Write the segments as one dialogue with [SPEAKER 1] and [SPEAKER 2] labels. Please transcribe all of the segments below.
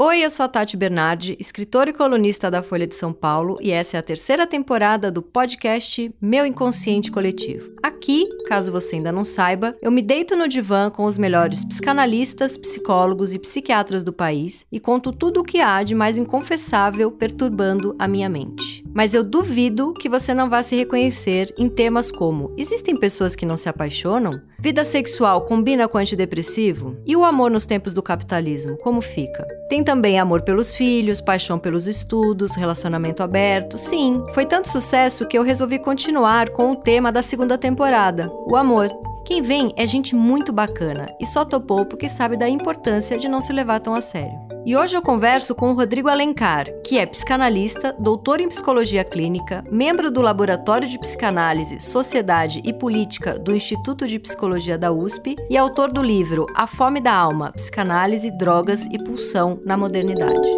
[SPEAKER 1] Oi, eu sou a Tati Bernardi, escritora e colunista da Folha de São Paulo, e essa é a terceira temporada do podcast Meu Inconsciente Coletivo. Aqui, caso você ainda não saiba, eu me deito no divã com os melhores psicanalistas, psicólogos e psiquiatras do país e conto tudo o que há de mais inconfessável perturbando a minha mente. Mas eu duvido que você não vá se reconhecer em temas como: existem pessoas que não se apaixonam? Vida sexual combina com antidepressivo? E o amor nos tempos do capitalismo, como fica? Tem também amor pelos filhos, paixão pelos estudos, relacionamento aberto. Sim, foi tanto sucesso que eu resolvi continuar com o tema da segunda temporada, o amor. Quem vem é gente muito bacana e só topou porque sabe da importância de não se levar tão a sério. E hoje eu converso com o Rodrigo Alencar, que é psicanalista, doutor em psicologia clínica, membro do Laboratório de Psicanálise, Sociedade e Política do Instituto de Psicologia da USP e autor do livro A Fome da Alma: Psicanálise, Drogas e Pulsão na Modernidade.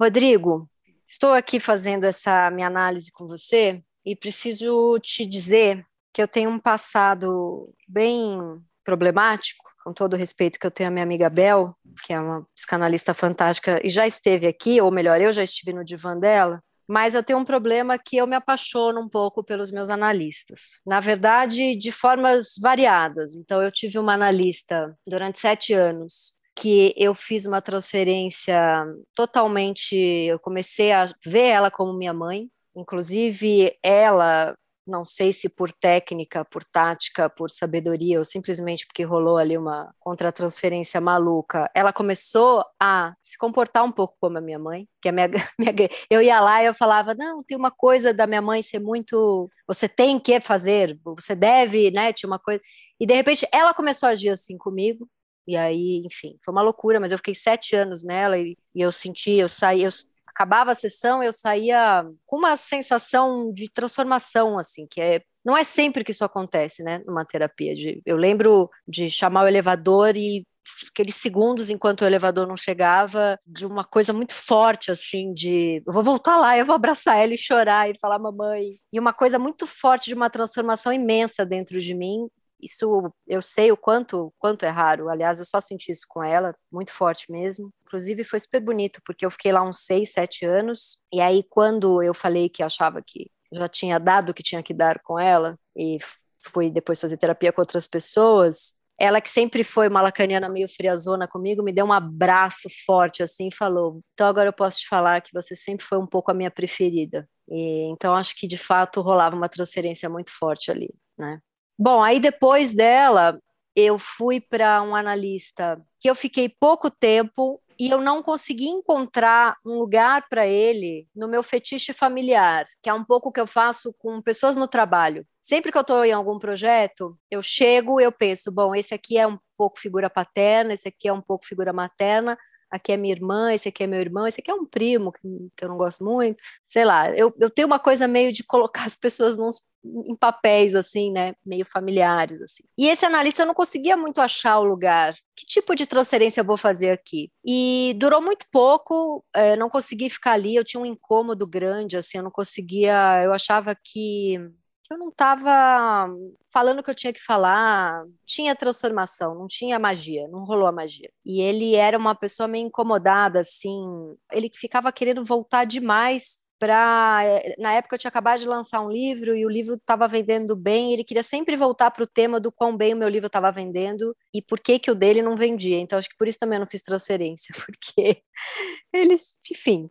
[SPEAKER 1] Rodrigo, estou aqui fazendo essa minha análise com você e preciso te dizer que eu tenho um passado bem problemático, com todo o respeito que eu tenho à minha amiga Bel, que é uma psicanalista fantástica e já esteve aqui, ou melhor, eu já estive no divã dela, mas eu tenho um problema que eu me apaixono um pouco pelos meus analistas. Na verdade, de formas variadas. Então, eu tive uma analista durante sete anos que eu fiz uma transferência totalmente. Eu comecei a ver ela como minha mãe, Inclusive, ela, não sei se por técnica, por tática, por sabedoria, ou simplesmente porque rolou ali uma contratransferência maluca, ela começou a se comportar um pouco como a minha mãe, que a minha, minha, eu ia lá e eu falava, não, tem uma coisa da minha mãe ser muito, você tem que fazer, você deve, né, tinha uma coisa, e de repente ela começou a agir assim comigo, e aí, enfim, foi uma loucura, mas eu fiquei sete anos nela e, e eu senti, eu saí, eu, acabava a sessão, eu saía com uma sensação de transformação, assim, que é não é sempre que isso acontece, né, numa terapia. De, eu lembro de chamar o elevador e aqueles segundos enquanto o elevador não chegava, de uma coisa muito forte, assim, de eu vou voltar lá, eu vou abraçar ela e chorar e falar mamãe. E uma coisa muito forte de uma transformação imensa dentro de mim, isso eu sei o quanto, quanto é raro. Aliás, eu só senti isso com ela, muito forte mesmo. Inclusive, foi super bonito, porque eu fiquei lá uns seis, sete anos. E aí, quando eu falei que achava que já tinha dado o que tinha que dar com ela, e fui depois fazer terapia com outras pessoas, ela que sempre foi uma lacaniana meio friazona comigo, me deu um abraço forte assim e falou: "Então agora eu posso te falar que você sempre foi um pouco a minha preferida". E então acho que de fato rolava uma transferência muito forte ali, né? Bom, aí depois dela, eu fui para um analista que eu fiquei pouco tempo e eu não consegui encontrar um lugar para ele no meu fetiche familiar, que é um pouco o que eu faço com pessoas no trabalho. Sempre que eu estou em algum projeto, eu chego, eu penso, bom, esse aqui é um pouco figura paterna, esse aqui é um pouco figura materna, aqui é minha irmã, esse aqui é meu irmão, esse aqui é um primo que, eu não gosto muito, sei lá, eu, eu tenho uma coisa meio de colocar as pessoas nos, em papéis, assim, né, meio familiares, assim. E esse analista não conseguia muito achar o lugar, que tipo de transferência eu vou fazer aqui? E durou muito pouco, é, não consegui ficar ali, eu tinha um incômodo grande, assim, eu não conseguia, eu achava que eu não estava falando o que eu tinha que falar, tinha transformação, não tinha magia, não rolou a magia. E ele era uma pessoa meio incomodada, assim, ele ficava querendo voltar demais para eh, na época eu tinha acabado de lançar um livro e o livro estava vendendo bem, ele queria sempre voltar para o tema do quão bem o meu livro estava vendendo e por que que o dele não vendia. Então acho que por isso também eu não fiz transferência, porque eles, enfim,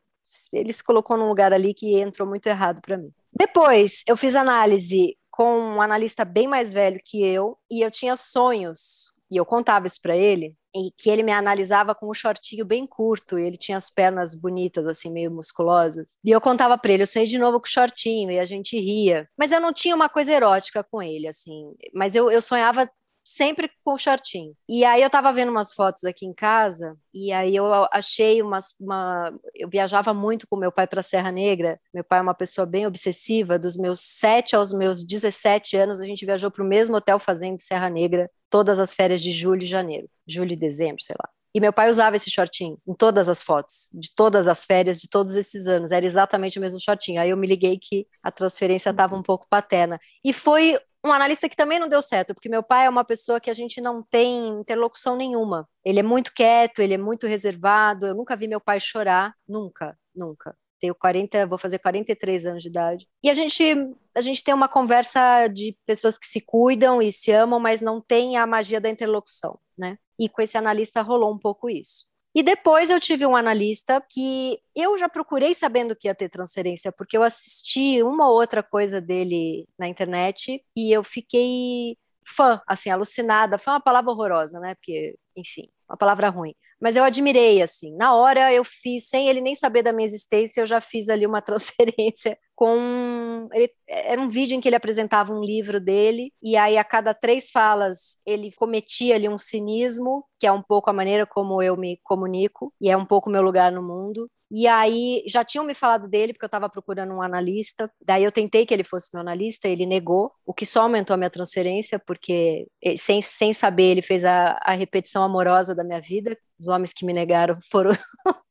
[SPEAKER 1] ele se colocou num lugar ali que entrou muito errado para mim. Depois, eu fiz análise com um analista bem mais velho que eu, e eu tinha sonhos, e eu contava isso para ele, e que ele me analisava com um shortinho bem curto, e ele tinha as pernas bonitas, assim, meio musculosas. E eu contava para ele, eu sonhei de novo com o shortinho, e a gente ria. Mas eu não tinha uma coisa erótica com ele, assim. Mas eu, eu sonhava sempre com o shortinho. E aí eu tava vendo umas fotos aqui em casa, e aí eu achei umas, uma. Eu viajava muito com meu pai para Serra Negra. Meu pai é uma pessoa bem obsessiva. Dos meus 7 aos meus 17 anos, a gente viajou para o mesmo hotel fazenda de Serra Negra, todas as férias de julho e janeiro. Julho e dezembro, sei lá. E meu pai usava esse shortinho em todas as fotos, de todas as férias, de todos esses anos. Era exatamente o mesmo shortinho. Aí eu me liguei que a transferência estava um pouco paterna. E foi um analista que também não deu certo, porque meu pai é uma pessoa que a gente não tem interlocução nenhuma. Ele é muito quieto, ele é muito reservado. Eu nunca vi meu pai chorar, nunca, nunca. Tenho 40, vou fazer 43 anos de idade. E a gente, a gente tem uma conversa de pessoas que se cuidam e se amam, mas não tem a magia da interlocução, né? E com esse analista rolou um pouco isso. E depois eu tive um analista que eu já procurei sabendo que ia ter transferência, porque eu assisti uma ou outra coisa dele na internet e eu fiquei fã, assim, alucinada. Foi uma palavra horrorosa, né? Porque, enfim, uma palavra ruim. Mas eu admirei, assim. Na hora eu fiz, sem ele nem saber da minha existência, eu já fiz ali uma transferência com. Ele, era um vídeo em que ele apresentava um livro dele, e aí a cada três falas ele cometia ali um cinismo, que é um pouco a maneira como eu me comunico, e é um pouco meu lugar no mundo. E aí já tinham me falado dele, porque eu estava procurando um analista. Daí eu tentei que ele fosse meu analista, ele negou, o que só aumentou a minha transferência, porque sem, sem saber, ele fez a, a repetição amorosa da minha vida. Os homens que me negaram foram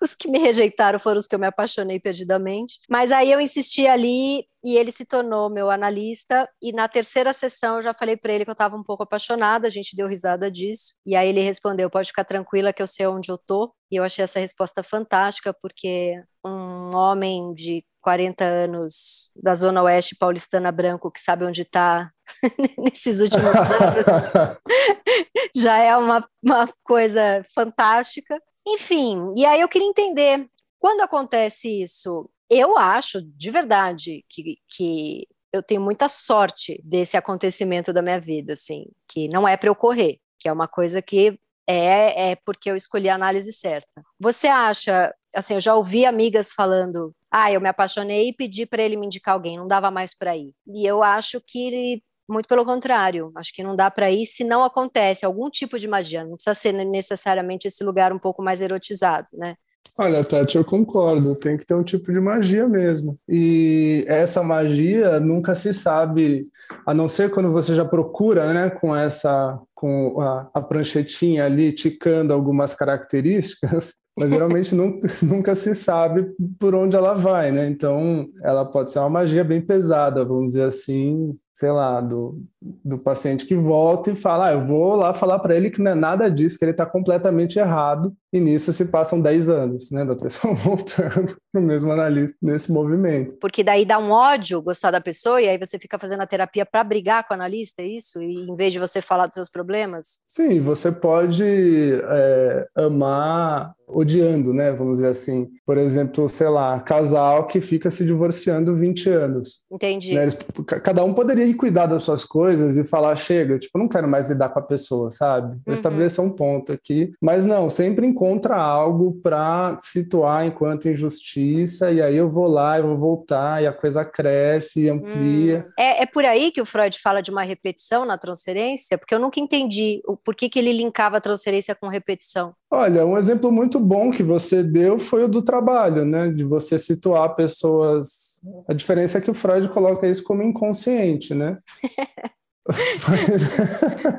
[SPEAKER 1] os que me rejeitaram foram os que eu me apaixonei perdidamente. Mas aí eu insisti ali e ele se tornou meu analista. E na terceira sessão eu já falei para ele que eu estava um pouco apaixonada, a gente deu risada disso. E aí ele respondeu: pode ficar tranquila que eu sei onde eu tô. E eu achei essa resposta fantástica, porque um homem de 40 anos da Zona Oeste paulistana branco que sabe onde está nesses últimos anos já é uma, uma coisa fantástica. Enfim, e aí eu queria entender, quando acontece isso, eu acho de verdade que, que eu tenho muita sorte desse acontecimento da minha vida, assim, que não é para eu correr, que é uma coisa que é, é porque eu escolhi a análise certa. Você acha, assim, eu já ouvi amigas falando, ah, eu me apaixonei e pedi para ele me indicar alguém, não dava mais para ir. E eu acho que muito pelo contrário, acho que não dá para ir se não acontece algum tipo de magia, não precisa ser necessariamente esse lugar um pouco mais erotizado, né?
[SPEAKER 2] Olha, Tati, eu concordo, tem que ter um tipo de magia mesmo. E essa magia nunca se sabe, a não ser quando você já procura, né, com essa com a, a pranchetinha ali ticando algumas características, mas geralmente nunca, nunca se sabe por onde ela vai, né? Então, ela pode ser uma magia bem pesada, vamos dizer assim, sei lá, do, do paciente que volta e fala, ah, eu vou lá falar para ele que não é nada disso, que ele está completamente errado, e nisso se passam 10 anos, né, da pessoa voltando para o mesmo analista nesse movimento.
[SPEAKER 1] Porque daí dá um ódio gostar da pessoa, e aí você fica fazendo a terapia para brigar com o analista, é isso? E em vez de você falar dos seus problemas?
[SPEAKER 2] Sim, você pode é, amar odiando, né? Vamos dizer assim. Por exemplo, sei lá, casal que fica se divorciando 20 anos.
[SPEAKER 1] Entendi.
[SPEAKER 2] Né? Eles, cada um poderia ir cuidar das suas coisas e falar, chega, tipo, não quero mais lidar com a pessoa, sabe? Vou uhum. estabelecer um ponto aqui. Mas não, sempre encontra algo para situar enquanto injustiça, e aí eu vou lá, eu vou voltar, e a coisa cresce e amplia.
[SPEAKER 1] Hum. É, é por aí que o Freud fala de uma repetição na transferência? Porque eu nunca entendi o por que, que ele linkava a transferência com repetição.
[SPEAKER 2] Olha, um exemplo muito bom que você deu foi o do trabalho, né? De você situar pessoas. A diferença é que o Freud coloca isso como inconsciente, né?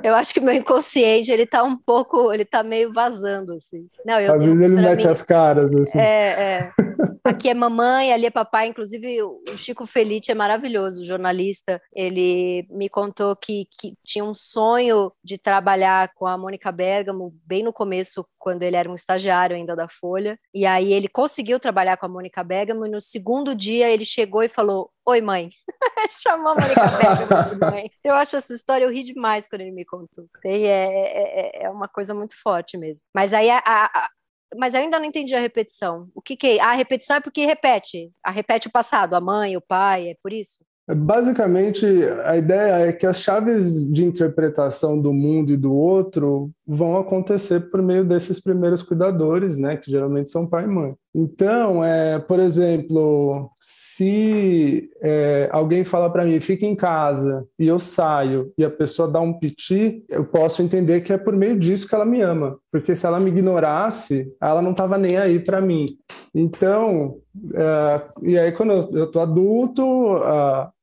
[SPEAKER 1] eu acho que meu inconsciente ele tá um pouco, ele tá meio vazando assim.
[SPEAKER 2] Não, eu, Às vezes ele mete mim, as caras assim.
[SPEAKER 1] É, é. Aqui é mamãe, ali é papai. Inclusive o Chico Felite é maravilhoso, jornalista. Ele me contou que, que tinha um sonho de trabalhar com a Mônica Bergamo bem no começo, quando ele era um estagiário ainda da Folha. E aí ele conseguiu trabalhar com a Mônica Bergamo e no segundo dia ele chegou e falou: Oi, mãe. Chamou a Mônica de mãe. Eu acho essa história, eu ri demais quando ele me contou. E é, é, é uma coisa muito forte mesmo. Mas aí a, a, mas ainda não entendi a repetição. O que, que é? A repetição é porque repete. A repete o passado, a mãe, o pai, é por isso?
[SPEAKER 2] Basicamente, a ideia é que as chaves de interpretação do mundo e do outro vão acontecer por meio desses primeiros cuidadores, né, que geralmente são pai e mãe. Então, é, por exemplo, se é, alguém fala para mim, fica em casa, e eu saio, e a pessoa dá um piti, eu posso entender que é por meio disso que ela me ama, porque se ela me ignorasse, ela não estava nem aí para mim. Então, é, e aí quando eu, eu tô adulto,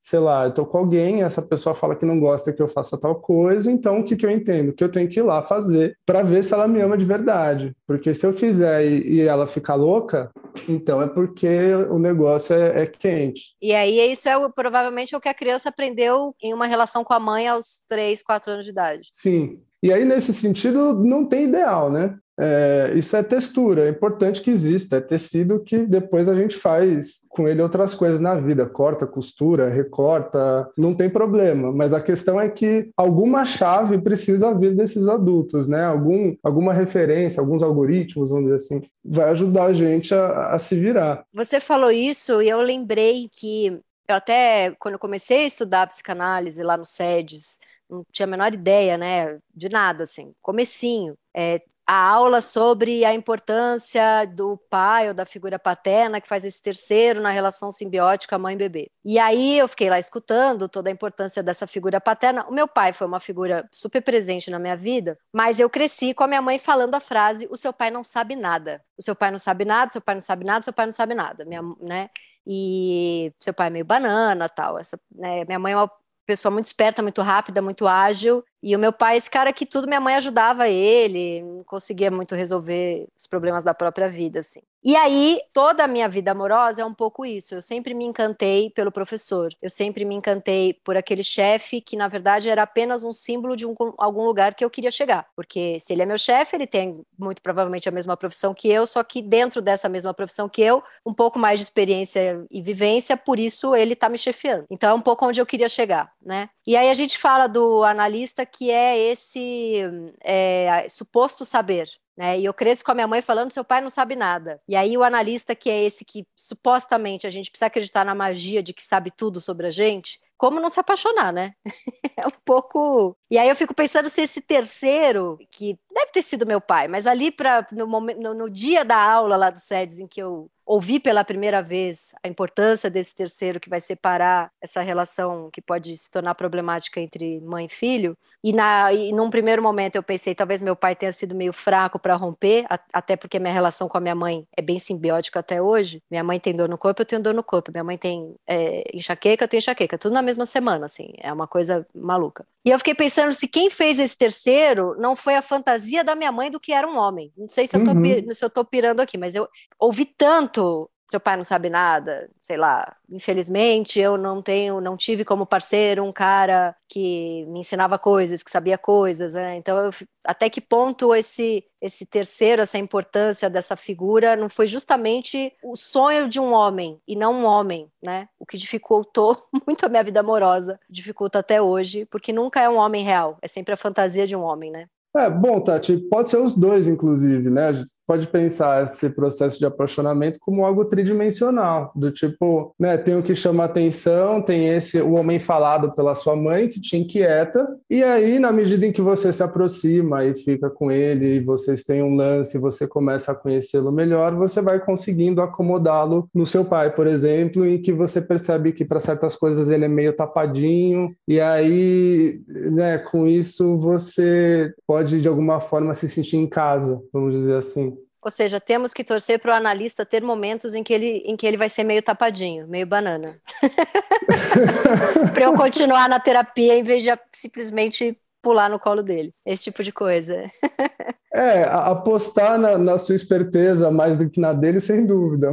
[SPEAKER 2] sei lá, eu tô com alguém, essa pessoa fala que não gosta que eu faça tal coisa, então o que, que eu entendo? Que eu tenho que ir lá fazer para ver se ela me ama de verdade. Porque se eu fizer e, e ela ficar louca, então é porque o negócio é, é, quente.
[SPEAKER 1] E aí isso é provavelmente é o que a criança aprendeu em uma relação com a mãe aos 3, 4 anos de idade.
[SPEAKER 2] Sim. E aí, nesse sentido, não tem ideal, né? É, isso é textura, é importante que exista, é tecido que depois a gente faz com ele outras coisas na vida, corta, costura, recorta, não tem problema. Mas a questão é que alguma chave precisa vir desses adultos, né? Algum, alguma referência, alguns algoritmos, vamos dizer assim, vai ajudar a gente a, a se virar.
[SPEAKER 1] Você falou isso e eu lembrei que eu até, quando eu comecei a estudar psicanálise lá no SEDES, não tinha a menor ideia, né, de nada, assim, comecinho. É, a aula sobre a importância do pai ou da figura paterna que faz esse terceiro na relação simbiótica mãe-bebê. E aí eu fiquei lá escutando toda a importância dessa figura paterna. O meu pai foi uma figura super presente na minha vida, mas eu cresci com a minha mãe falando a frase: "O seu pai não sabe nada. O seu pai não sabe nada, seu pai não sabe nada, seu pai não sabe nada". Minha, né? E seu pai é meio banana, tal. Essa, né? Minha mãe é uma pessoa muito esperta, muito rápida, muito ágil. E o meu pai, esse cara que tudo, minha mãe ajudava ele, não conseguia muito resolver os problemas da própria vida, assim. E aí, toda a minha vida amorosa é um pouco isso. Eu sempre me encantei pelo professor. Eu sempre me encantei por aquele chefe que, na verdade, era apenas um símbolo de um, algum lugar que eu queria chegar. Porque se ele é meu chefe, ele tem muito provavelmente a mesma profissão que eu, só que dentro dessa mesma profissão que eu, um pouco mais de experiência e vivência, por isso ele está me chefiando. Então é um pouco onde eu queria chegar, né? E aí a gente fala do analista que é esse é, suposto saber, né? E eu cresço com a minha mãe falando: seu pai não sabe nada. E aí o analista, que é esse que supostamente a gente precisa acreditar na magia de que sabe tudo sobre a gente, como não se apaixonar, né? é um pouco. E aí eu fico pensando se esse terceiro, que deve ter sido meu pai, mas ali para no, no, no, dia da aula lá do SEDES, em que eu ouvi pela primeira vez a importância desse terceiro que vai separar essa relação que pode se tornar problemática entre mãe e filho. E, na, e num primeiro momento eu pensei, talvez meu pai tenha sido meio fraco para romper, a, até porque minha relação com a minha mãe é bem simbiótica até hoje. Minha mãe tem dor no corpo, eu tenho dor no corpo. Minha mãe tem é, enxaqueca, eu tenho enxaqueca. Tudo na mesma semana, assim. É uma coisa maluca. E eu fiquei pensando se quem fez esse terceiro não foi a fantasia da minha mãe do que era um homem. Não sei se eu uhum. se eu tô pirando aqui, mas eu ouvi tanto seu pai não sabe nada, sei lá. Infelizmente, eu não tenho, não tive como parceiro um cara que me ensinava coisas, que sabia coisas, né? Então, eu, até que ponto esse esse terceiro, essa importância dessa figura não foi justamente o sonho de um homem e não um homem, né? O que dificultou muito a minha vida amorosa, dificulta até hoje, porque nunca é um homem real, é sempre a fantasia de um homem, né?
[SPEAKER 2] É, bom, Tati, pode ser os dois, inclusive, né? Pode pensar esse processo de apaixonamento como algo tridimensional, do tipo, né, tem o que chama atenção, tem esse o homem falado pela sua mãe que te inquieta, e aí na medida em que você se aproxima e fica com ele, e vocês têm um lance, você começa a conhecê-lo melhor, você vai conseguindo acomodá-lo no seu pai, por exemplo, em que você percebe que para certas coisas ele é meio tapadinho, e aí, né, com isso você pode de alguma forma se sentir em casa, vamos dizer assim.
[SPEAKER 1] Ou seja, temos que torcer para o analista ter momentos em que ele, em que ele vai ser meio tapadinho, meio banana. para eu continuar na terapia em vez de simplesmente pular no colo dele. Esse tipo de coisa.
[SPEAKER 2] É, apostar na, na, sua esperteza mais do que na dele, sem dúvida.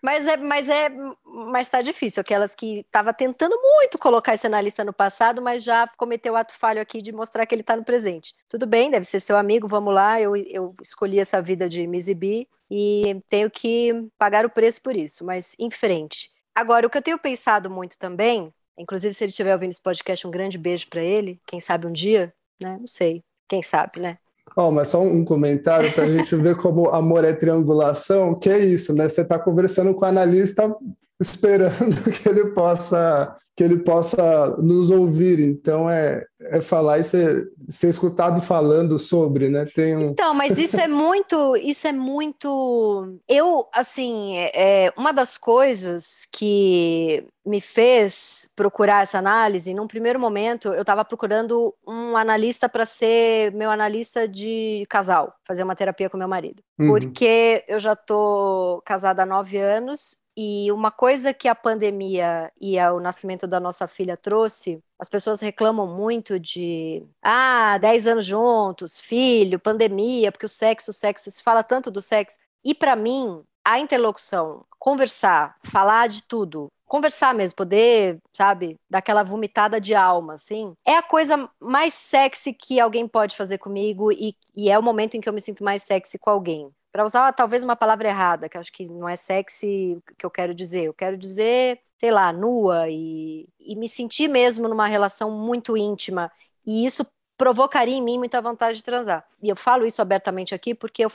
[SPEAKER 1] mas é, mas é, mas tá difícil. Aquelas que estava tentando muito colocar esse analista no passado, mas já cometeu o ato falho aqui de mostrar que ele está no presente. Tudo bem, deve ser seu amigo, vamos lá. Eu, eu escolhi essa vida de me exibir e tenho que pagar o preço por isso, mas em frente. Agora, o que eu tenho pensado muito também Inclusive, se ele estiver ouvindo esse podcast, um grande beijo para ele. Quem sabe um dia, né? Não sei. Quem sabe, né?
[SPEAKER 2] Oh, mas só um comentário para a gente ver como amor é triangulação, que é isso, né? Você está conversando com o analista esperando que ele possa que ele possa nos ouvir. Então é, é falar e ser, ser escutado falando sobre, né?
[SPEAKER 1] Tem um... Então, mas isso é muito, isso é muito. Eu assim, é, uma das coisas que me fez procurar essa análise, num primeiro momento eu estava procurando um analista para ser meu analista de casal, fazer uma terapia com meu marido, uhum. porque eu já tô casada há nove anos e uma coisa que a pandemia e o nascimento da nossa filha trouxe, as pessoas reclamam muito de ah, 10 anos juntos, filho, pandemia, porque o sexo, o sexo, se fala tanto do sexo. E para mim, a interlocução, conversar, falar de tudo, conversar mesmo, poder, sabe, dar aquela vomitada de alma, assim, é a coisa mais sexy que alguém pode fazer comigo e, e é o momento em que eu me sinto mais sexy com alguém para usar talvez uma palavra errada, que acho que não é sexy que eu quero dizer. Eu quero dizer, sei lá, nua e, e me sentir mesmo numa relação muito íntima. E isso provocaria em mim muita vontade de transar. E eu falo isso abertamente aqui porque eu,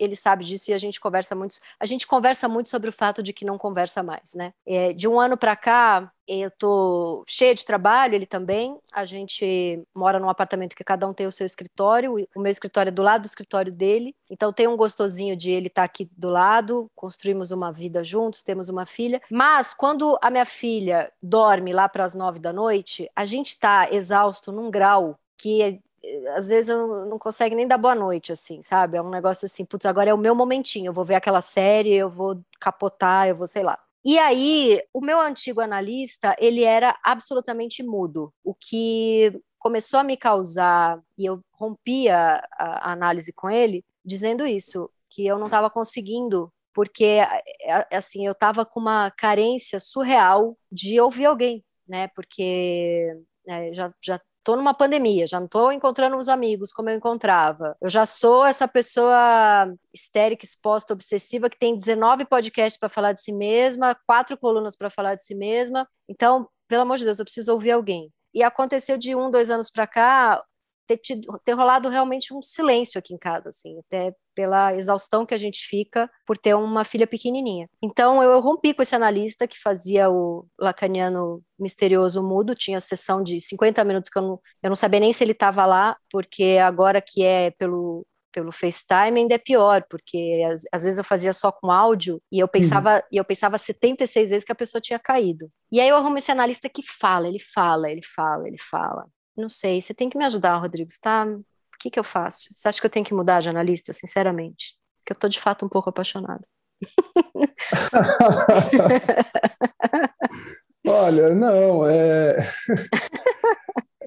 [SPEAKER 1] ele sabe disso e a gente conversa muito. A gente conversa muito sobre o fato de que não conversa mais, né? É, de um ano para cá, eu tô cheia de trabalho, ele também. A gente mora num apartamento que cada um tem o seu escritório. O meu escritório é do lado do escritório dele. Então tem um gostosinho de ele estar tá aqui do lado. Construímos uma vida juntos, temos uma filha. Mas quando a minha filha dorme lá para as nove da noite, a gente está exausto num grau que às vezes eu não consegue nem dar boa noite, assim, sabe? É um negócio assim, putz, agora é o meu momentinho, eu vou ver aquela série, eu vou capotar, eu vou, sei lá. E aí, o meu antigo analista, ele era absolutamente mudo, o que começou a me causar, e eu rompi a, análise com ele, dizendo isso, que eu não estava conseguindo, porque, assim, eu estava com uma carência surreal de ouvir alguém, né? Porque é, já, já estou numa pandemia, já não estou encontrando os amigos como eu encontrava. Eu já sou essa pessoa histérica, exposta, obsessiva, que tem 19 podcasts para falar de si mesma, quatro colunas para falar de si mesma. Então, pelo amor de Deus, eu preciso ouvir alguém. E aconteceu de um, dois anos para cá, ter, tido, ter rolado realmente um silêncio aqui em casa, assim, até pela exaustão que a gente fica por ter uma filha pequenininha. Então eu rompi com esse analista que fazia o lacaniano misterioso mudo, tinha sessão de 50 minutos que eu não, eu não sabia nem se ele estava lá, porque agora que é pelo pelo FaceTime ainda é pior, porque às, às, vezes eu fazia só com áudio e eu pensava, uhum. e eu pensava 76 vezes que a pessoa tinha caído. E aí eu arrumo esse analista que fala, ele fala, ele fala, ele fala. Não sei, você tem que me ajudar, Rodrigo, tá? O que, que eu faço? Você acha que eu tenho que mudar de analista, sinceramente? Porque eu tô de fato um pouco apaixonada.
[SPEAKER 2] Olha, não, é,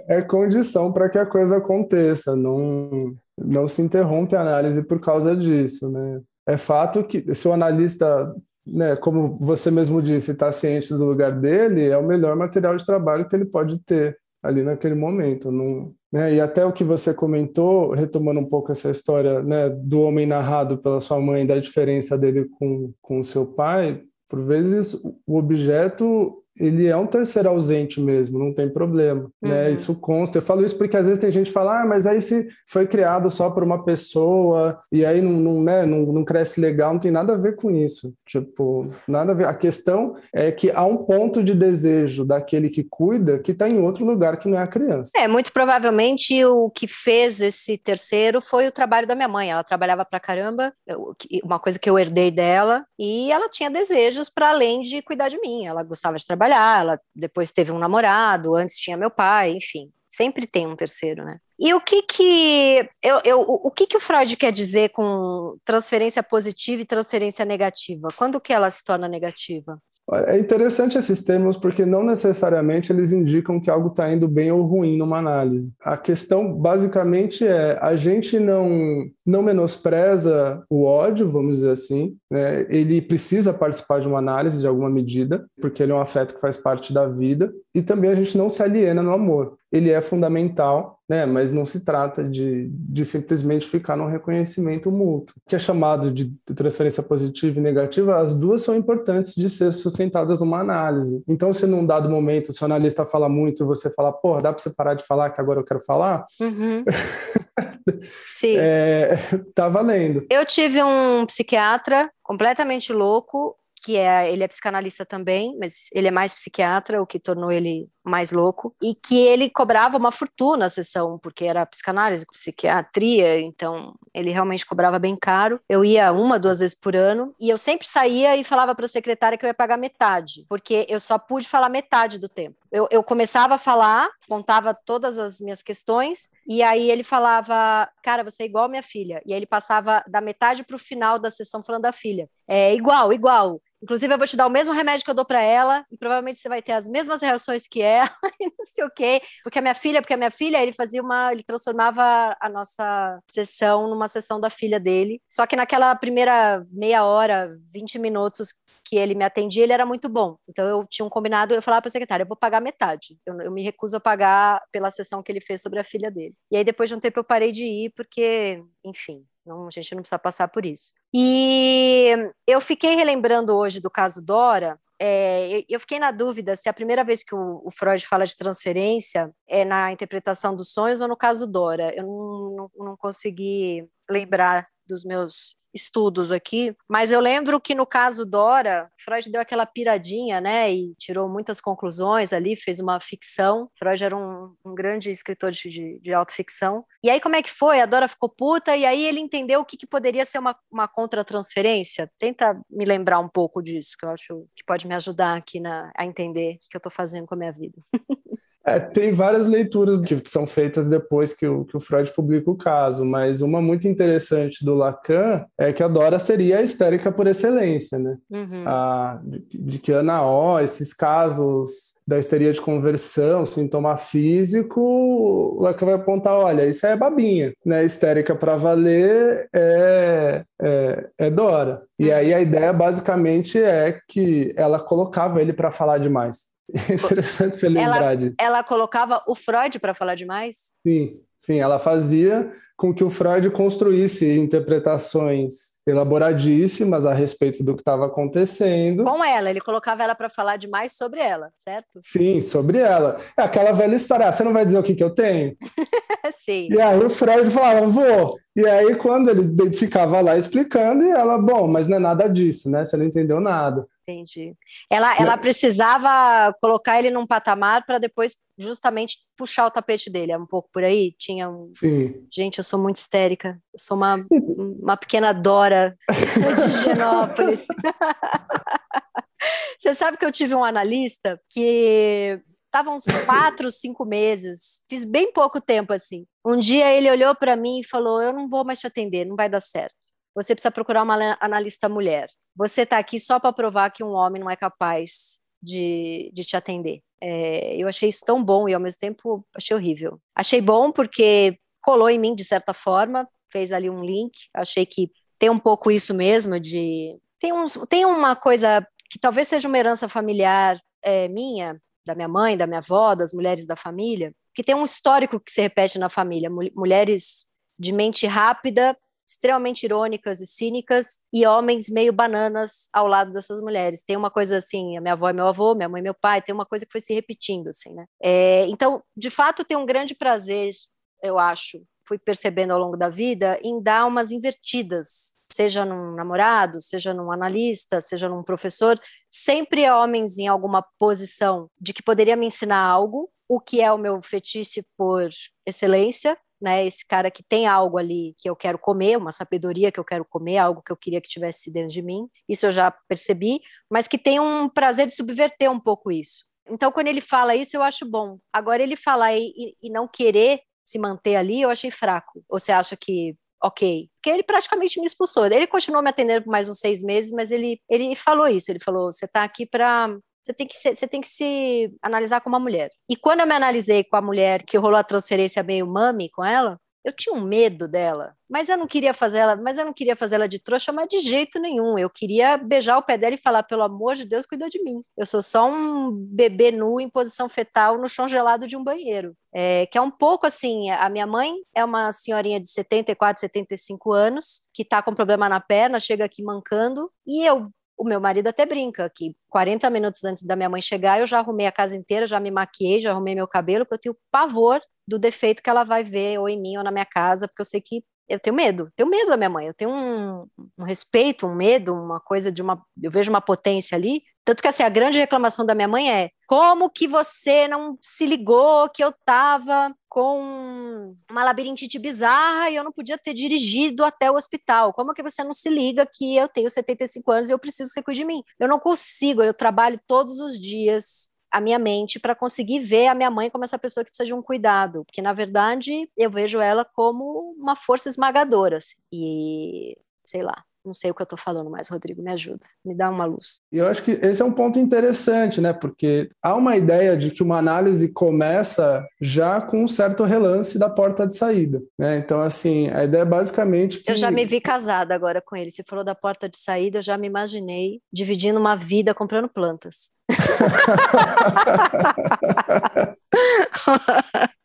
[SPEAKER 2] é condição para que a coisa aconteça, não, não se interrompe a análise por causa disso, né? É fato que se o analista, né, como você mesmo disse, está ciente do lugar dele, é o melhor material de trabalho que ele pode ter ali naquele momento. Não, né? E até o que você comentou, retomando um pouco essa história né, do homem narrado pela sua mãe, da diferença dele com, com o seu pai, por vezes o objeto ele é um terceiro ausente mesmo, não tem problema, né? uhum. né? Isso consta. Eu falo isso porque às vezes tem gente que fala, ah, mas aí se foi criado só por uma pessoa e aí não, não, né, não, não cresce legal, não tem nada a ver com isso. Tipo, nada a ver. A questão é que há um ponto de desejo daquele que cuida que está em outro lugar que não é a criança.
[SPEAKER 1] É, muito provavelmente o que fez esse terceiro foi o trabalho da minha mãe. Ela trabalhava pra caramba, uma coisa que eu herdei dela, e ela tinha desejos para além de cuidar de mim. Ela gostava de trabalhar trabalhar, ela depois teve um namorado, antes tinha meu pai, enfim, sempre tem um terceiro, né? E o que que eu, eu, o que que o Freud quer dizer com transferência positiva e transferência negativa? Quando que ela se torna negativa?
[SPEAKER 2] É interessante esses termos porque não necessariamente eles indicam que algo está indo bem ou ruim numa análise. A questão basicamente é a gente não não menospreza o ódio, vamos dizer assim. Né? Ele precisa participar de uma análise de alguma medida porque ele é um afeto que faz parte da vida e também a gente não se aliena no amor. Ele é fundamental né? Mas não se trata de, de simplesmente ficar num reconhecimento mútuo. O que é chamado de transferência positiva e negativa, as duas são importantes de ser sustentadas numa análise. Então, se num dado momento, o analista fala muito e você fala, pô, dá para você parar de falar que agora eu quero falar?
[SPEAKER 1] Uhum. Sim.
[SPEAKER 2] É, tá valendo.
[SPEAKER 1] Eu tive um psiquiatra completamente louco que é ele é psicanalista também, mas ele é mais psiquiatra, o que tornou ele mais louco, e que ele cobrava uma fortuna a sessão, porque era psicanálise, psiquiatria, então ele realmente cobrava bem caro. Eu ia uma, duas vezes por ano, e eu sempre saía e falava para a secretária que eu ia pagar metade, porque eu só pude falar metade do tempo. Eu, eu começava a falar, contava todas as minhas questões, e aí ele falava, cara, você é igual minha filha. E aí ele passava da metade para o final da sessão falando da filha. É igual, igual. Inclusive, eu vou te dar o mesmo remédio que eu dou para ela, e provavelmente você vai ter as mesmas reações que ela, e não sei o quê, porque a minha filha, porque a minha filha, ele fazia uma, ele transformava a nossa sessão numa sessão da filha dele. Só que naquela primeira meia hora, 20 minutos que ele me atendia, ele era muito bom. Então eu tinha um combinado, eu falava para a secretária, eu vou pagar metade. Eu, eu me recuso a pagar pela sessão que ele fez sobre a filha dele. E aí depois de um tempo eu parei de ir porque, enfim, não, a gente não precisa passar por isso. E eu fiquei relembrando hoje do caso Dora. É, eu fiquei na dúvida se a primeira vez que o, o, Freud fala de transferência é na interpretação dos sonhos ou no caso Dora. Eu não, não, não consegui lembrar dos meus estudos aqui, mas eu lembro que no caso Dora, Freud deu aquela piradinha, né, e tirou muitas conclusões ali, fez uma ficção. Freud era um, um grande escritor de, de, de autoficção. E aí, como é que foi? A Dora ficou puta, e aí ele entendeu o que, que poderia ser uma, uma contra-transferência. Tenta me lembrar um pouco disso, que eu acho que pode me ajudar aqui na, a entender o que eu estou fazendo com a minha vida.
[SPEAKER 2] É, tem várias leituras que são feitas depois que o, que o Freud publica o caso, mas uma muito interessante do Lacan é que a Dora seria a histérica por excelência, né? Uhum. A, de, de, que Ana O, esses casos da histeria de conversão, sintoma físico, o Lacan vai apontar, olha, isso é babinha, né? Histérica para valer é, é, é Dora. E uhum. aí a ideia basicamente é que ela colocava ele para falar demais. É interessante você lembrar
[SPEAKER 1] ela,
[SPEAKER 2] disso.
[SPEAKER 1] Ela colocava o Freud para falar demais?
[SPEAKER 2] Sim, sim, ela fazia com que o Freud construísse interpretações elaboradíssimas a respeito do que estava acontecendo.
[SPEAKER 1] Com ela, ele colocava ela para falar demais sobre ela, certo?
[SPEAKER 2] Sim, sobre ela. É aquela velha história, ah, você não vai dizer o que, que eu tenho?
[SPEAKER 1] Sim.
[SPEAKER 2] E aí o Freud falava, vou. E aí quando ele ficava lá explicando, e ela, bom, mas não é nada disso, né? Você não entendeu nada.
[SPEAKER 1] Entendi. Ela, ela precisava colocar ele num patamar para depois justamente puxar o tapete dele. É um pouco por aí? Tinha um.
[SPEAKER 2] Sim.
[SPEAKER 1] Gente, eu sou muito histérica. Eu sou uma, uma pequena Dora de Genópolis. Você sabe que eu tive um analista que estava uns quatro, cinco meses, fiz bem pouco tempo assim. Um dia ele olhou para mim e falou: Eu não vou mais te atender, não vai dar certo você precisa procurar uma analista mulher. Você está aqui só para provar que um homem não é capaz de, de te atender. É, eu achei isso tão bom e ao mesmo tempo achei horrível. Achei bom porque colou em mim de certa forma, fez ali um link. Achei que tem um pouco isso mesmo de tem, uns, tem uma coisa que talvez seja uma herança familiar é, minha, da minha mãe, da minha avó, das mulheres da família, que tem um histórico que se repete na família, mulheres de mente rápida extremamente irônicas e cínicas e homens meio bananas ao lado dessas mulheres. Tem uma coisa assim, a minha avó é meu avô, minha mãe é meu pai, tem uma coisa que foi se repetindo, assim, né? É, então, de fato, tem um grande prazer, eu acho, fui percebendo ao longo da vida, em dar umas invertidas, seja num namorado, seja num analista, seja num professor, sempre homens em alguma posição de que poderia me ensinar algo, o que é o meu fetiche por excelência, né? Esse cara que tem algo ali que eu quero comer, uma sabedoria que eu quero comer, algo que eu queria que tivesse dentro de mim. Isso eu já percebi, mas que tem um prazer de subverter um pouco isso. Então, quando ele fala isso, eu acho bom. Agora, ele falar e, e não querer se manter ali, eu achei fraco. Ou você acha que ok. Porque ele praticamente me expulsou. Ele continuou me atendendo por mais uns seis meses, mas ele, ele falou isso. Ele falou: você está aqui para você tem que ser, você tem que se analisar como uma mulher. E quando eu me analisei com a mulher que rolou a transferência meio mami com ela, eu tinha um medo dela, mas eu não queria fazer ela, mas eu não queria fazer ela de trouxa, mas de jeito nenhum. Eu queria beijar o pé dela e falar, pelo amor de Deus, cuida de mim. Eu sou só um bebê nu em posição fetal no chão gelado de um banheiro. É, que é um pouco assim, a minha mãe é uma senhorinha de 74, 75 anos, que tá com problema na perna, chega aqui mancando, e eu o meu marido até brinca que 40 minutos antes da minha mãe chegar, eu já arrumei a casa inteira, já me maquiei, já arrumei meu cabelo, porque eu tenho pavor do defeito que ela vai ver ou em mim ou na minha casa, porque eu sei que eu tenho medo, tenho medo da minha mãe, eu tenho um, um, respeito, um medo, uma coisa de uma. Eu vejo uma potência ali. Tanto que assim, a grande reclamação da minha mãe é: como que você não se ligou que eu estava com uma labirintite bizarra e eu não podia ter dirigido até o hospital? Como que você não se liga que eu tenho 75 anos e eu preciso que você cuide de mim? Eu não consigo, eu trabalho todos os dias a minha mente para conseguir ver a minha mãe como essa pessoa que precisa de um cuidado, porque na verdade eu vejo ela como uma força esmagadora assim, e sei lá, não sei o que eu estou falando mais, Rodrigo, me ajuda, me dá uma luz.
[SPEAKER 2] E eu acho que esse é um ponto interessante, né? Porque há uma ideia de que uma análise começa já com um certo relance da porta de saída, né? Então, assim, a ideia é basicamente que...
[SPEAKER 1] Eu já me vi casada agora com ele. Você falou da porta de saída, eu já me imaginei dividindo uma vida comprando plantas.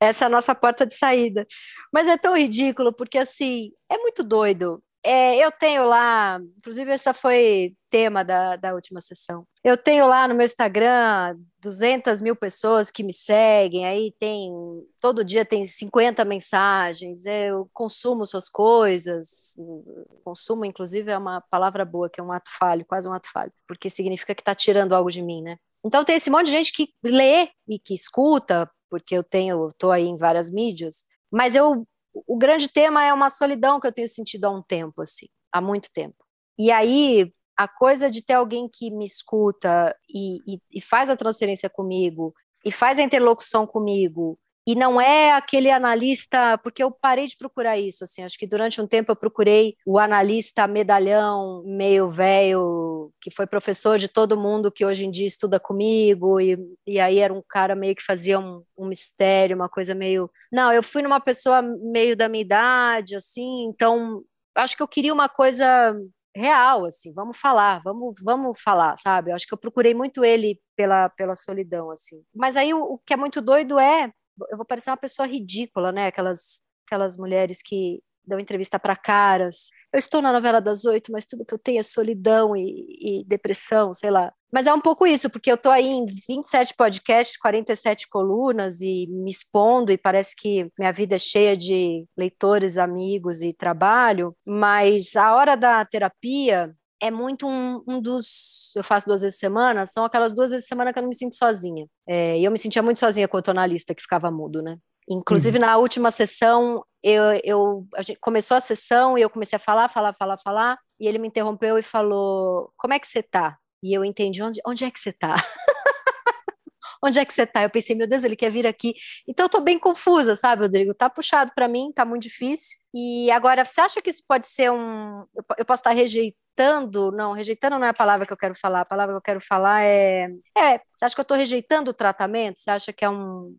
[SPEAKER 1] Essa é a nossa porta de saída. Mas é tão ridículo, porque assim, é muito doido. É, eu tenho lá, inclusive essa foi tema da, da última sessão. Eu tenho lá no meu Instagram 200 mil pessoas que me seguem, aí tem, todo dia tem 50 mensagens, eu consumo suas coisas, consumo inclusive é uma palavra boa, que é um ato falho, quase um ato falho, porque significa que está tirando algo de mim, né? Então tem esse monte de gente que lê e que escuta, porque eu tenho, estou aí em várias mídias, mas eu o grande tema é uma solidão que eu tenho sentido há um tempo, assim, há muito tempo. E aí, a coisa de ter alguém que me escuta e, e, e faz a transferência comigo, e faz a interlocução comigo, e não é aquele analista, porque eu parei de procurar isso, assim, acho que durante um tempo eu procurei o analista medalhão, meio velho, que foi professor de todo mundo que hoje em dia estuda comigo, e, e aí era um cara meio que fazia um, um mistério, uma coisa meio... Não, eu fui numa pessoa meio da minha idade, assim, então acho que eu queria uma coisa real, assim, vamos falar, vamos, vamos falar, sabe? Eu acho que eu procurei muito ele pela, pela solidão, assim. Mas aí o, o que é muito doido é eu vou parecer uma pessoa ridícula, né? Aquelas, aquelas mulheres que dão entrevista para caras. Eu estou na novela das oito, mas tudo que eu tenho é solidão e, e, depressão, sei lá. Mas é um pouco isso, porque eu estou aí em 27 podcasts, 47 colunas e me expondo, e parece que minha vida é cheia de leitores, amigos e trabalho, mas a hora da terapia é muito um, um, dos. Eu faço duas vezes por semana, são aquelas duas vezes por semana que eu não me sinto sozinha. É, e eu me sentia muito sozinha com o tonalista que ficava mudo, né? Inclusive, uhum. na última sessão, eu, eu, a gente começou a sessão e eu comecei a falar, falar, falar, falar, e ele me interrompeu e falou: Como é que você tá? E eu entendi: Onde, onde é que você tá? onde é que você tá? Eu pensei, meu Deus, ele quer vir aqui. Então eu tô bem confusa, sabe, Rodrigo? Tá puxado para mim, tá muito difícil. E agora, você acha que isso pode ser um. Eu posso estar rejeitando? Não, rejeitando não é a palavra que eu quero falar. A palavra que eu quero falar é. É, você acha que eu tô rejeitando o tratamento? Você acha que é um.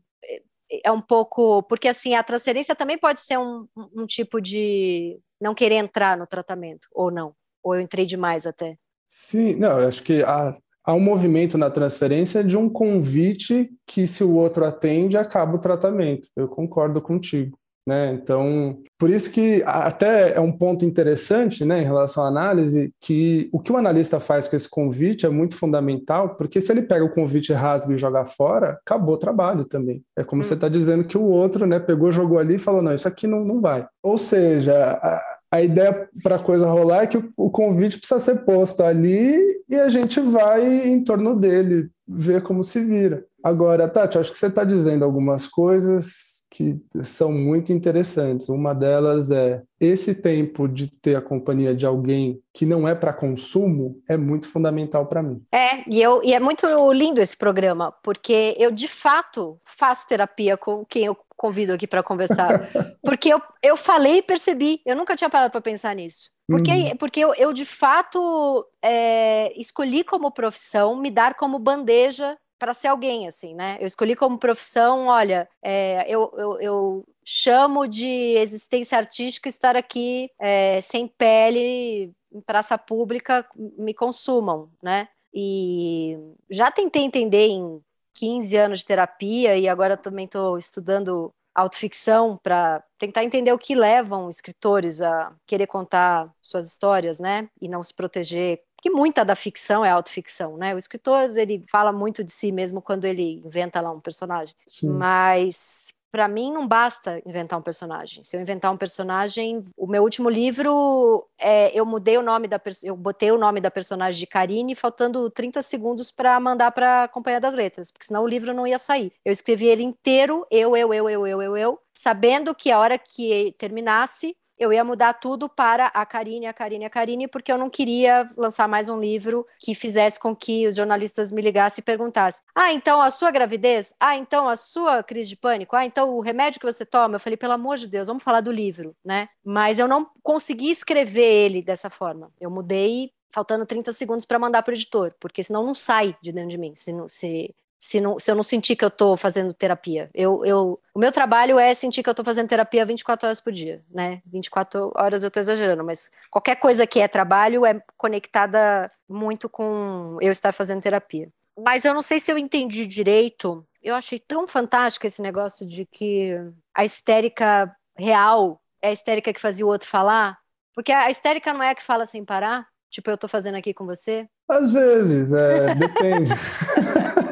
[SPEAKER 1] É um pouco. Porque, assim, a transferência também pode ser um, um tipo de não querer entrar no tratamento, ou não. Ou eu entrei demais até.
[SPEAKER 2] Sim, não, eu acho que a, há um movimento na transferência de um convite que, se o outro atende, acaba o tratamento. Eu concordo contigo. Né? Então, por isso que até é um ponto interessante né, em relação à análise, que o que o analista faz com esse convite é muito fundamental, porque se ele pega o convite, rasga e joga fora, acabou o trabalho também. É como hum. você está dizendo que o outro né, pegou, jogou ali e falou: não, isso aqui não, não vai. Ou seja, a, a ideia para a coisa rolar é que o, o, convite precisa ser posto ali e a gente vai em torno dele, ver como se vira. Agora, Tati, acho que você está dizendo algumas coisas que são muito interessantes. Uma delas é esse tempo de ter a companhia de alguém que não é para consumo é muito fundamental para mim.
[SPEAKER 1] É, e, eu, e é muito lindo esse programa, porque eu de fato faço terapia com quem eu convido aqui para conversar. Porque eu, eu falei e percebi, eu nunca tinha parado para pensar nisso. Porque, uhum. porque eu, eu, de fato, é, escolhi como profissão me dar como bandeja para ser alguém, assim, né? Eu escolhi como profissão, olha, é, eu, eu, eu, chamo de existência artística estar aqui é, sem pele, em praça pública, me consumam, né? E já tentei entender em 15 anos de terapia e agora também estou estudando autoficção para tentar entender o que levam escritores a querer contar suas histórias, né? E não se proteger. Que muita da ficção é autoficção, né? O escritor ele fala muito de si mesmo quando ele inventa lá um personagem. Sim. Mas para mim não basta inventar um personagem. Se eu inventar um personagem, o meu último livro, é, eu mudei o nome da eu botei o nome da personagem de Karine, faltando 30 segundos para mandar para a Companhia das Letras, porque senão o livro não ia sair. Eu escrevi ele inteiro, eu, eu, eu, eu, eu, eu, eu, sabendo que a hora que terminasse, eu ia mudar tudo para a Karine, a Karine, a Karine, porque eu não queria lançar mais um livro que fizesse com que os jornalistas me ligassem e perguntassem: ah, então a sua gravidez? Ah, então a sua crise de pânico? Ah, então o remédio que você toma? Eu falei, pelo amor de Deus, vamos falar do livro, né? Mas eu não consegui escrever ele dessa forma. Eu mudei faltando 30 segundos para mandar para o editor, porque senão não sai de dentro de mim. Se, não, se se, não, se eu não sentir que eu estou fazendo terapia. Eu, eu, o meu trabalho é sentir que eu estou fazendo terapia 24 horas por dia, né? 24 horas eu estou exagerando, mas qualquer coisa que é trabalho é conectada muito com eu estar fazendo terapia. Mas eu não sei se eu entendi direito. Eu achei tão fantástico esse negócio de que a histérica real é a histérica que fazia o outro falar. Porque a histérica não é a que fala sem parar. Tipo, eu estou fazendo aqui com você.
[SPEAKER 2] Às vezes, é, depende.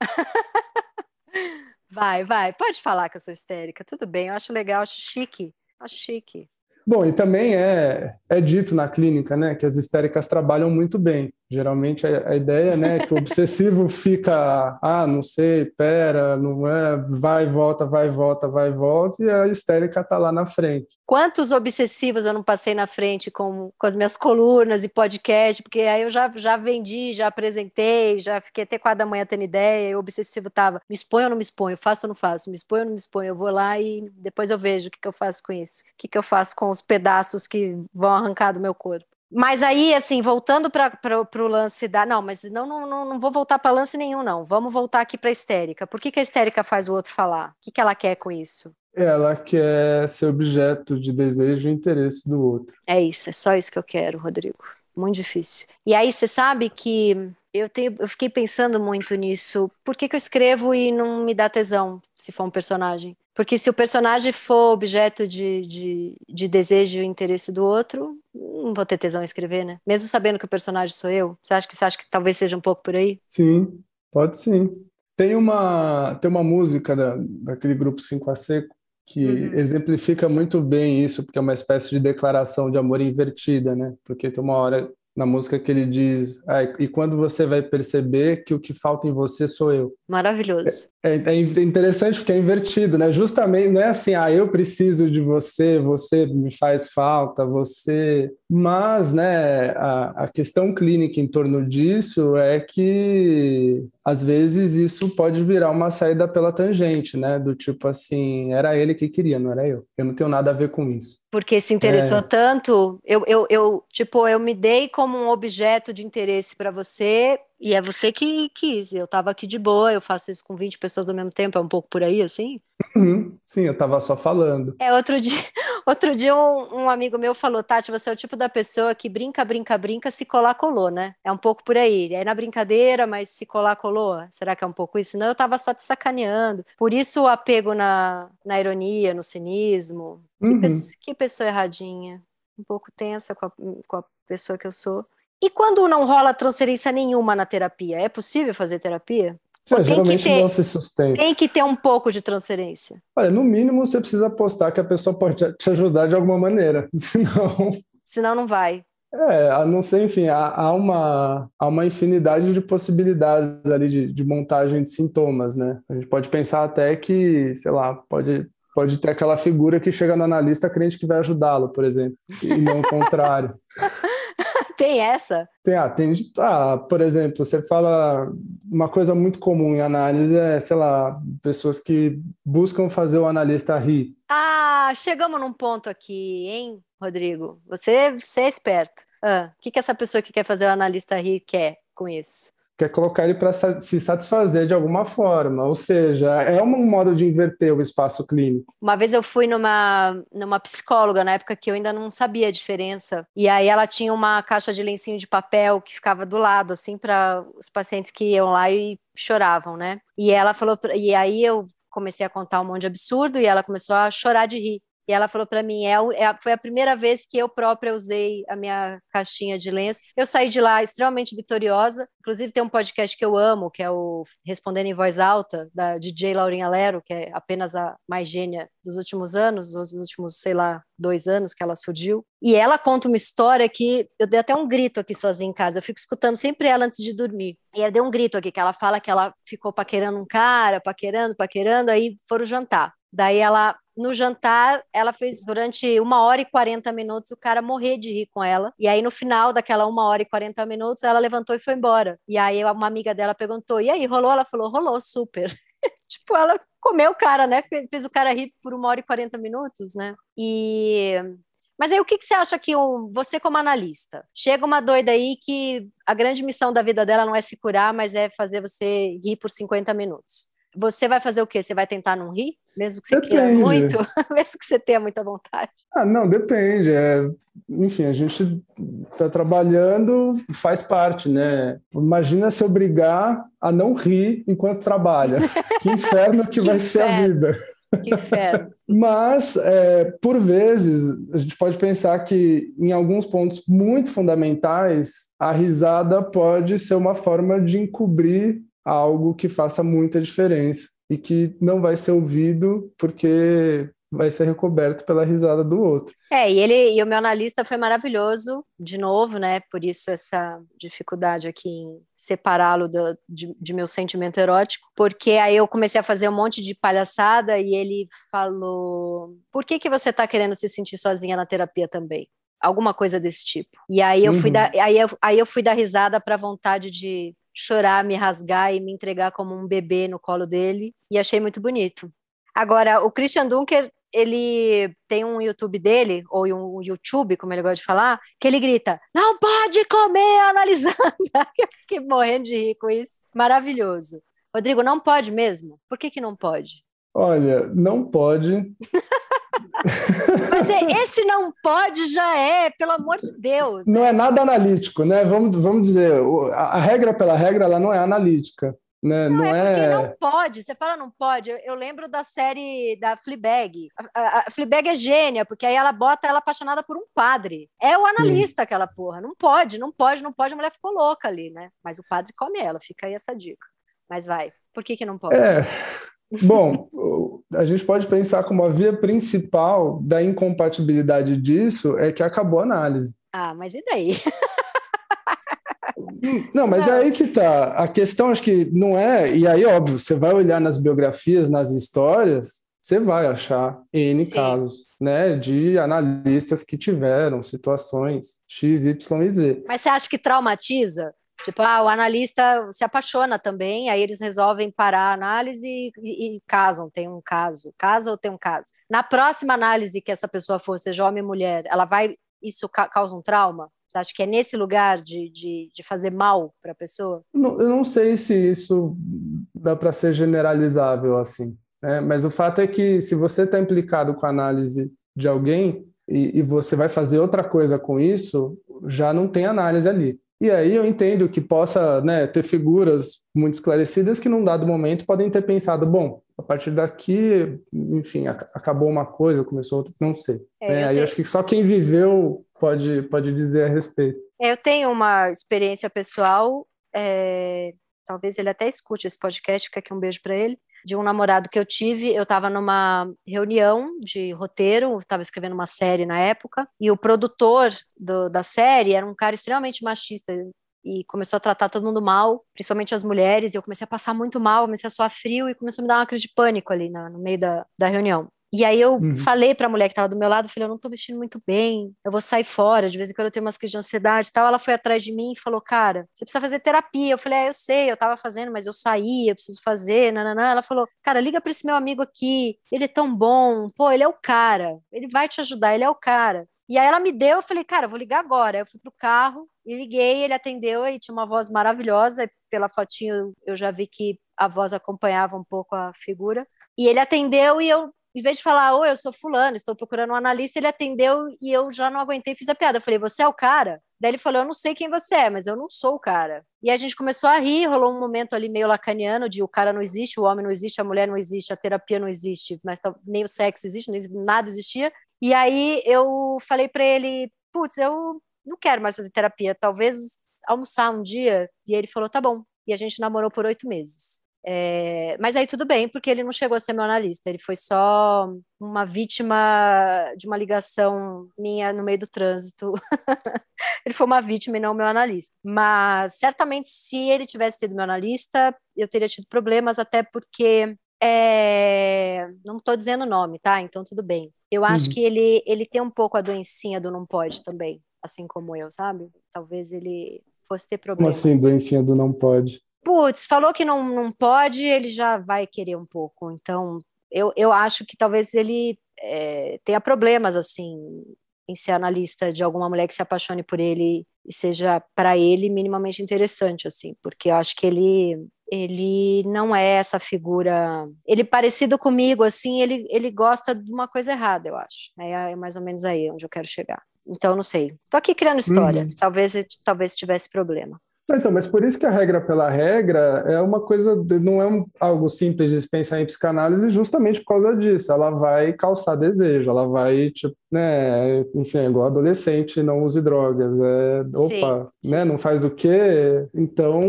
[SPEAKER 1] vai, vai. Pode falar que eu sou histérica. Tudo bem, eu acho legal, acho chique. Acho chique.
[SPEAKER 2] Bom, e também é, é dito na clínica, né, que as histéricas trabalham muito bem. Geralmente a, a ideia, né, é que o obsessivo fica, ah, não sei, pera, não é, vai, volta, vai, volta, vai, volta, e a histérica tá lá na frente.
[SPEAKER 1] Quantos obsessivos eu não passei na frente com, com as minhas colunas e podcast, porque aí eu já, já vendi, já apresentei, já fiquei até quatro da manhã tendo ideia, e o obsessivo tava, me exponho ou não me exponho, faço ou não faço, me exponho ou não me exponho, eu vou lá e depois eu vejo o que, que eu faço com isso, o que, que eu faço com os pedaços que vão arrancar do meu corpo. Mas aí, assim, voltando para o lance da. Não, mas não, não, não, não vou voltar para lance nenhum, não. Vamos voltar aqui para a histérica. Por que, que a histérica faz o outro falar? O que, que ela quer com isso?
[SPEAKER 2] Ela quer ser objeto de desejo e interesse do outro.
[SPEAKER 1] É isso, é só isso que eu quero, Rodrigo. Muito difícil. E aí, você sabe que eu, tenho, eu fiquei pensando muito nisso. Por que, que eu escrevo e não me dá tesão se for um personagem? Porque se o personagem for objeto de, de, de desejo e interesse do outro, não vou ter tesão em escrever, né? Mesmo sabendo que o personagem sou eu. Você acha que você acha que talvez seja um pouco por aí?
[SPEAKER 2] Sim, pode sim. Tem uma, tem uma música da, daquele grupo 5 a Seco que uhum. exemplifica muito bem isso, porque é uma espécie de declaração de amor invertida, né? Porque tem uma hora na música que ele diz: ah, e quando você vai perceber que o que falta em você sou eu.
[SPEAKER 1] Maravilhoso.
[SPEAKER 2] É, é, é, interessante porque é invertido, né? Justamente não é assim, ah, eu preciso de você, você me faz falta, você. Mas, né, a, a questão clínica em torno disso é que às vezes isso pode virar uma saída pela tangente, né? Do tipo assim, era ele que queria, não era eu. Eu não tenho nada a ver com isso.
[SPEAKER 1] Porque se interessou é... tanto, eu, eu, eu, tipo, eu me dei como um objeto de interesse para você e é você que quis. Eu tava aqui de boa, eu faço isso com 20 pessoas ao mesmo tempo, é um pouco por aí, assim?
[SPEAKER 2] Uhum. Sim, eu tava só falando.
[SPEAKER 1] É, outro dia, outro dia um, um, amigo meu falou, Tati, você é o tipo da pessoa que brinca, brinca, brinca, se colar, colou, né? É um pouco por aí. É na brincadeira, mas se colar, colou. Será que é um pouco isso? Não, eu tava só te sacaneando. Por isso o apego na, na ironia, no cinismo. Uhum. Que, pessoa, que pessoa erradinha. Um pouco tensa com a, com a pessoa que eu sou. E quando não rola transferência nenhuma na terapia, é possível fazer terapia?
[SPEAKER 2] Sim, geralmente ter, não se sustenta.
[SPEAKER 1] Tem que ter um pouco de transferência.
[SPEAKER 2] Olha, no mínimo você precisa apostar que a pessoa pode te ajudar de alguma maneira. Senão.
[SPEAKER 1] Senão não vai.
[SPEAKER 2] É, a não ser, enfim, há, há, uma, há uma infinidade de possibilidades ali de, de montagem de sintomas, né? A gente pode pensar até que, sei lá, pode, pode ter aquela figura que chega no analista crente que vai ajudá-lo, por exemplo, e não o contrário.
[SPEAKER 1] Tem essa?
[SPEAKER 2] Tem, ah, tem, ah, por exemplo, você fala uma coisa muito comum em análise é, sei lá, pessoas que buscam fazer o analista rir.
[SPEAKER 1] Ah, chegamos num ponto aqui, hein, Rodrigo? Você, você é esperto. Ah, o que, que essa pessoa que quer fazer o analista rir quer com isso?
[SPEAKER 2] Quer colocar ele para se satisfazer de alguma forma, ou seja, é um modo de inverter o espaço clínico.
[SPEAKER 1] Uma vez eu fui numa, numa psicóloga, na época que eu ainda não sabia a diferença, e aí ela tinha uma caixa de lencinho de papel que ficava do lado, assim, para os pacientes que iam lá e choravam, né? E ela falou, e aí eu comecei a contar um monte de absurdo e ela começou a chorar de rir. E ela falou para mim: é, é, foi a primeira vez que eu própria usei a minha caixinha de lenço. Eu saí de lá extremamente vitoriosa. Inclusive, tem um podcast que eu amo, que é o Respondendo em Voz Alta, da DJ Laurinha Lero, que é apenas a mais gênia dos últimos anos, dos últimos, sei lá, dois anos que ela surgiu. E ela conta uma história que eu dei até um grito aqui sozinha em casa. Eu fico escutando sempre ela antes de dormir. E eu dei um grito aqui, que ela fala que ela ficou paquerando um cara, paquerando, paquerando, aí foram jantar. Daí ela, no jantar, ela fez durante uma hora e 40 minutos o cara morrer de rir com ela. E aí, no final daquela uma hora e 40 minutos, ela levantou e foi embora. E aí, uma amiga dela perguntou: e aí, rolou? Ela falou: rolou, super. tipo, ela comeu o cara, né? Fez o cara rir por uma hora e 40 minutos, né? E mas aí o que, que você acha que um, você, como analista, chega uma doida aí que a grande missão da vida dela não é se curar, mas é fazer você rir por 50 minutos. Você vai fazer o quê? Você vai tentar não rir? Mesmo que você depende. queira muito? mesmo que você tenha muita vontade?
[SPEAKER 2] Ah, não, depende. É, enfim, a gente está trabalhando, faz parte, né? Imagina se obrigar a não rir enquanto trabalha. Que inferno que, que vai inferno. ser a vida.
[SPEAKER 1] Que inferno.
[SPEAKER 2] Mas, é, por vezes, a gente pode pensar que, em alguns pontos muito fundamentais, a risada pode ser uma forma de encobrir algo que faça muita diferença e que não vai ser ouvido porque vai ser recoberto pela risada do outro.
[SPEAKER 1] É, e ele e o meu analista foi maravilhoso, de novo, né? Por isso essa dificuldade aqui em separá-lo de, de, meu sentimento erótico, porque aí eu comecei a fazer um monte de palhaçada e ele falou: por que, que você está querendo se sentir sozinha na terapia também? Alguma coisa desse tipo. E aí eu uhum. fui dar, aí eu, aí eu fui dar risada para a vontade de chorar, me rasgar e me entregar como um bebê no colo dele, e achei muito bonito. Agora, o Christian Dunker, ele tem um YouTube dele, ou um YouTube, como ele gosta de falar, que ele grita: Não pode comer analisando. Eu fiquei morrendo de rir com isso. Maravilhoso. Rodrigo, não pode mesmo? Por que, que não pode?
[SPEAKER 2] Olha, não pode.
[SPEAKER 1] Mas é, esse não pode já é, pelo amor de Deus.
[SPEAKER 2] Não é nada analítico, né? Vamos, vamos dizer, a, regra pela regra, ela não é analítica. Né?
[SPEAKER 1] Não, não é, é não pode. Você fala não pode. Eu, eu lembro da série da Fleabag. A, a, a, Fleabag é gênia, porque aí ela bota ela apaixonada por um padre. É o analista Sim. aquela porra. Não pode, não pode, não pode. A mulher ficou louca ali, né? Mas o padre come ela. Fica aí essa dica. Mas vai. Por que que não pode?
[SPEAKER 2] É. Bom, a gente pode pensar como a via principal da incompatibilidade disso é que acabou a análise.
[SPEAKER 1] Ah, mas e daí?
[SPEAKER 2] Não, mas é aí que tá. A questão acho que não é. E aí, óbvio, você vai olhar nas biografias, nas histórias, você vai achar N Sim. casos, né, de analistas que tiveram situações X, Y e Z.
[SPEAKER 1] Mas você acha que traumatiza? Tipo, ah, o analista se apaixona também, aí eles resolvem parar a análise e, e, casam, tem um caso. Casa ou tem um caso. Na próxima análise que essa pessoa for, seja homem ou mulher, ela vai. Isso ca causa um trauma? Você acha que é nesse lugar de, de, de fazer mal para a pessoa?
[SPEAKER 2] eu não sei se isso dá para ser generalizável assim. Né? Mas o fato é que se você está implicado com a análise de alguém e, e você vai fazer outra coisa com isso, já não tem análise ali. E aí eu entendo que possa né, ter figuras muito esclarecidas que, num dado momento, podem ter pensado: bom, a partir daqui, enfim, acabou uma coisa, começou outra, não sei. É, é, aí tenho... acho que só quem viveu pode, pode dizer a respeito.
[SPEAKER 1] É, eu tenho uma experiência pessoal, é... talvez ele até escute esse podcast, fica aqui um beijo para ele de um namorado que eu tive. Eu estava numa reunião de roteiro, estava escrevendo uma série na época, e o produtor do, da série era um cara extremamente machista e começou a tratar todo mundo mal, principalmente as mulheres, e eu comecei a passar muito mal, comecei a suar frio e começou a me dar uma crise de pânico ali na, no meio da, da reunião. E aí eu uhum. falei para a mulher que estava do meu lado, falei, eu não estou vestindo muito bem, eu vou sair fora, de vez em quando eu tenho umas crises de ansiedade e tal. Ela foi atrás de mim e falou, cara, você precisa fazer terapia. Eu falei, é, eu sei, eu estava fazendo, mas eu saí, eu preciso fazer, nananã. Ela falou, cara, liga para esse meu amigo aqui, ele é tão bom, pô, ele é o cara, ele vai te ajudar, ele é o cara. E aí ela me deu, eu falei, cara, eu vou ligar agora. Eu fui pro carro e liguei, ele atendeu e tinha uma voz maravilhosa, pela fotinho eu já vi que a voz acompanhava um pouco a figura. E ele atendeu e eu em vez de falar, oi, eu sou fulano, estou procurando um analista, ele atendeu e eu já não aguentei, fiz a piada. Eu falei, você é o cara? Daí ele falou: Eu não sei quem você é, mas eu não sou o cara. E a gente começou a rir, rolou um momento ali meio lacaniano de o cara não existe, o homem não existe, a mulher não existe, a terapia não existe, mas nem o sexo existe, nada existia. E aí eu falei para ele: Putz, eu não quero mais fazer terapia, talvez almoçar um dia. E ele falou: Tá bom. E a gente namorou por oito meses. É, mas aí tudo bem, porque ele não chegou a ser meu analista, ele foi só uma vítima de uma ligação minha no meio do trânsito. ele foi uma vítima e não meu analista. Mas certamente, se ele tivesse sido meu analista, eu teria tido problemas, até porque. É, não estou dizendo o nome, tá? Então tudo bem. Eu acho uhum. que ele, ele tem um pouco a doencinha do não pode também, assim como eu, sabe? Talvez ele fosse ter problemas.
[SPEAKER 2] Como assim, doencinha do não pode?
[SPEAKER 1] Putz, falou que não, não pode, ele já vai querer um pouco. Então, eu, eu acho que talvez ele é, tenha problemas, assim, em ser analista de alguma mulher que se apaixone por ele e seja para ele minimamente interessante, assim, porque eu acho que ele ele não é essa figura. Ele parecido comigo, assim, ele, ele gosta de uma coisa errada, eu acho. É, é mais ou menos aí onde eu quero chegar. Então, não sei. Tô aqui criando história. Uhum. Talvez talvez tivesse problema.
[SPEAKER 2] Então, mas por isso que a regra pela regra é uma coisa, não é um, algo simples de se pensar em psicanálise, justamente por causa disso. Ela vai calçar desejo, ela vai, tipo, né, enfim, é igual adolescente, não use drogas. É, opa, sim, né, não faz o quê? Então,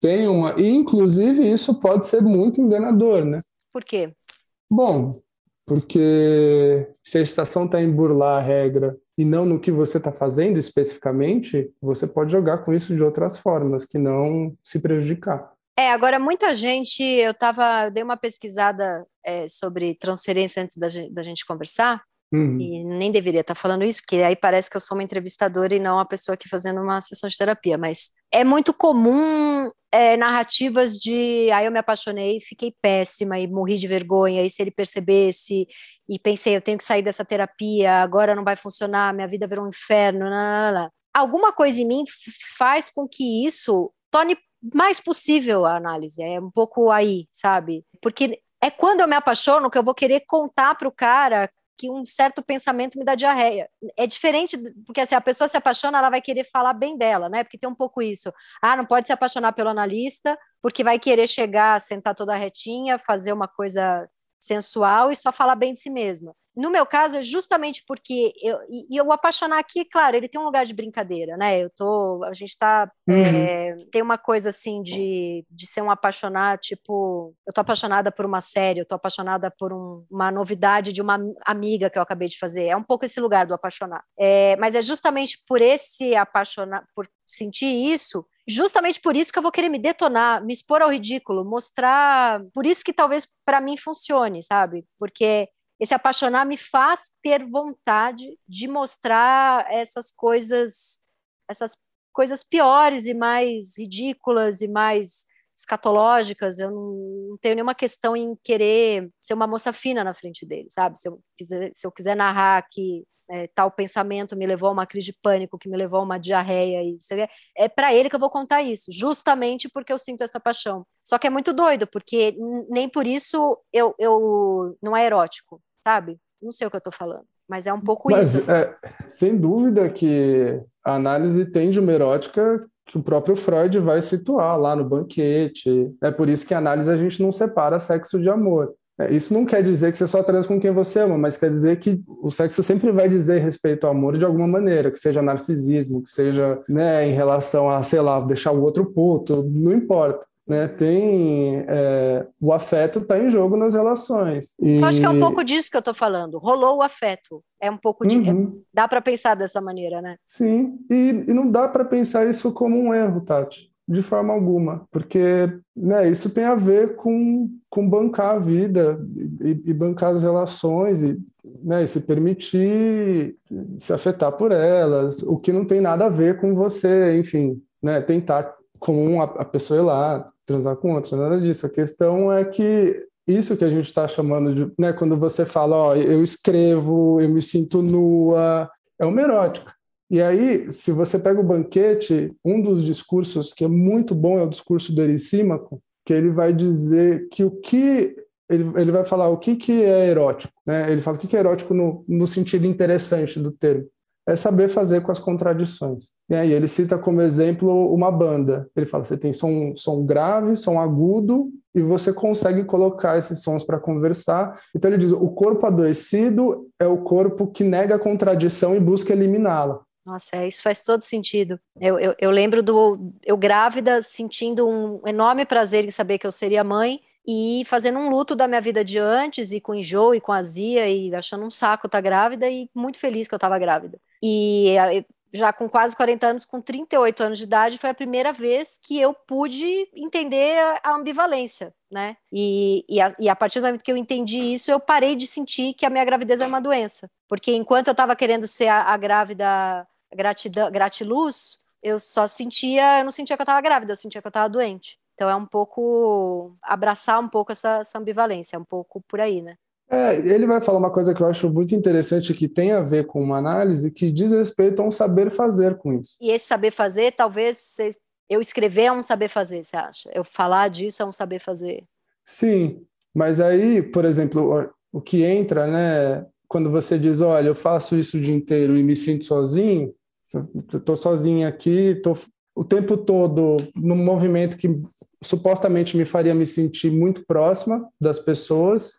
[SPEAKER 2] tem uma. E, inclusive, isso pode ser muito enganador, né?
[SPEAKER 1] Por quê?
[SPEAKER 2] Bom, porque se a estação está em burlar a regra e não no que você está fazendo especificamente, você pode jogar com isso de outras formas, que não se prejudicar.
[SPEAKER 1] É, agora muita gente, eu tava, eu dei uma pesquisada é, sobre transferência antes da gente, da gente conversar, uhum. e nem deveria estar tá falando isso, porque aí parece que eu sou uma entrevistadora e não a pessoa aqui fazendo uma sessão de terapia, mas é muito comum é, narrativas de aí ah, eu me apaixonei, fiquei péssima e morri de vergonha, e se ele percebesse, e pensei, eu tenho que sair dessa terapia, agora não vai funcionar, minha vida virou um inferno. Não, não, não. Alguma coisa em mim faz com que isso torne mais possível a análise. É um pouco aí, sabe? Porque é quando eu me apaixono que eu vou querer contar para o cara que um certo pensamento me dá diarreia. É diferente, porque assim, a pessoa se apaixona, ela vai querer falar bem dela, né? Porque tem um pouco isso. Ah, não pode se apaixonar pelo analista, porque vai querer chegar, sentar toda retinha, fazer uma coisa sensual e só falar bem de si mesma. No meu caso, é justamente porque eu, e, eu apaixonar aqui, claro, ele tem um lugar de brincadeira, né? Eu tô, a gente tá, uhum. é, tem uma coisa assim de, de ser um apaixonar, tipo, eu tô apaixonada por uma série, eu tô apaixonada por um, uma novidade de uma amiga que eu acabei de fazer. É um pouco esse lugar do apaixonar. É, mas é justamente por esse apaixonar, por sentir isso, justamente por isso que eu vou querer me detonar, me expor ao ridículo, mostrar. Por isso que talvez para mim funcione, sabe? Porque esse apaixonar me faz ter vontade de mostrar essas coisas, essas coisas piores e mais ridículas e mais escatológicas. Eu não, tenho nenhuma questão em querer ser uma moça fina na frente dele, sabe? Se eu quiser, se eu quiser narrar que é, tal pensamento me levou a uma crise de pânico, que me levou a uma diarreia, e é para ele que eu vou contar isso, justamente porque eu sinto essa paixão. Só que é muito doido, porque nem por isso eu, eu não é erótico, sabe? Não sei o que eu estou falando, mas é um pouco mas, isso.
[SPEAKER 2] Assim. É, sem dúvida que a análise tem de uma erótica que o próprio Freud vai situar lá no banquete. É por isso que a análise a gente não separa sexo de amor. É, isso não quer dizer que você só transa com quem você ama, mas quer dizer que o sexo sempre vai dizer respeito ao amor de alguma maneira, que seja narcisismo, que seja né, em relação a, sei lá, deixar o outro puto, não importa. Né, tem é, o afeto está em jogo nas relações.
[SPEAKER 1] E... Eu acho que é um pouco disso que eu estou falando. Rolou o afeto. É um pouco de. Uhum. dá para pensar dessa maneira, né?
[SPEAKER 2] Sim, e, e não dá para pensar isso como um erro, Tati de forma alguma, porque né, isso tem a ver com, com bancar a vida e, e bancar as relações e, né, e se permitir se afetar por elas, o que não tem nada a ver com você, enfim, né, tentar com a, a pessoa ir lá transar com outra, nada disso. A questão é que isso que a gente está chamando de, né, quando você fala, ó, eu escrevo, eu me sinto nua, é uma erótica. E aí, se você pega o banquete, um dos discursos que é muito bom é o discurso do Erisímaco, que ele vai dizer que o que ele, ele vai falar o que, que é erótico, né? Ele fala o que, que é erótico no, no sentido interessante do termo. É saber fazer com as contradições. E aí ele cita como exemplo uma banda. Ele fala: você tem som, som grave, som agudo, e você consegue colocar esses sons para conversar. Então ele diz: o corpo adoecido é o corpo que nega a contradição e busca eliminá-la.
[SPEAKER 1] Nossa, é, isso faz todo sentido. Eu, eu, eu, lembro do eu grávida sentindo um enorme prazer em saber que eu seria mãe e fazendo um luto da minha vida de antes e com enjoo e com azia e achando um saco estar tá grávida e muito feliz que eu estava grávida. E já com quase 40 anos, com 38 anos de idade, foi a primeira vez que eu pude entender a ambivalência, né? E, e, a, e a partir do momento que eu entendi isso, eu parei de sentir que a minha gravidez é uma doença. Porque enquanto eu estava querendo ser a, a grávida gratidão, gratiluz, eu só sentia, eu não sentia que eu estava grávida, eu sentia que eu estava doente. Então é um pouco abraçar um pouco essa, essa ambivalência, é um pouco por aí, né?
[SPEAKER 2] É, ele vai falar uma coisa que eu acho muito interessante que tem a ver com uma análise que diz respeito a um saber fazer com isso.
[SPEAKER 1] E esse saber fazer, talvez eu escrever é um saber fazer, você acha? Eu falar disso é um saber fazer.
[SPEAKER 2] Sim, mas aí, por exemplo, o que entra, né, quando você diz, olha, eu faço isso o dia inteiro e me sinto sozinho, estou sozinho aqui, estou o tempo todo num movimento que supostamente me faria me sentir muito próxima das pessoas